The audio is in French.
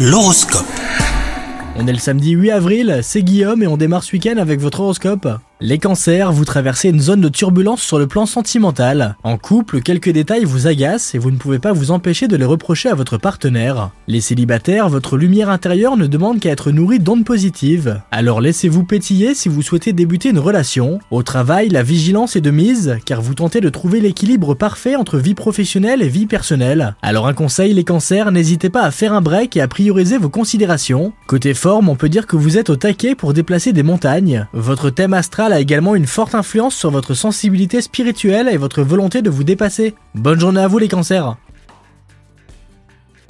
L'horoscope. On est le samedi 8 avril, c'est Guillaume et on démarre ce week-end avec votre horoscope. Les cancers, vous traversez une zone de turbulence sur le plan sentimental. En couple, quelques détails vous agacent et vous ne pouvez pas vous empêcher de les reprocher à votre partenaire. Les célibataires, votre lumière intérieure ne demande qu'à être nourrie d'ondes positives. Alors laissez-vous pétiller si vous souhaitez débuter une relation. Au travail, la vigilance est de mise, car vous tentez de trouver l'équilibre parfait entre vie professionnelle et vie personnelle. Alors un conseil, les cancers, n'hésitez pas à faire un break et à prioriser vos considérations. Côté forme, on peut dire que vous êtes au taquet pour déplacer des montagnes. Votre thème astral a également une forte influence sur votre sensibilité spirituelle et votre volonté de vous dépasser. Bonne journée à vous les cancers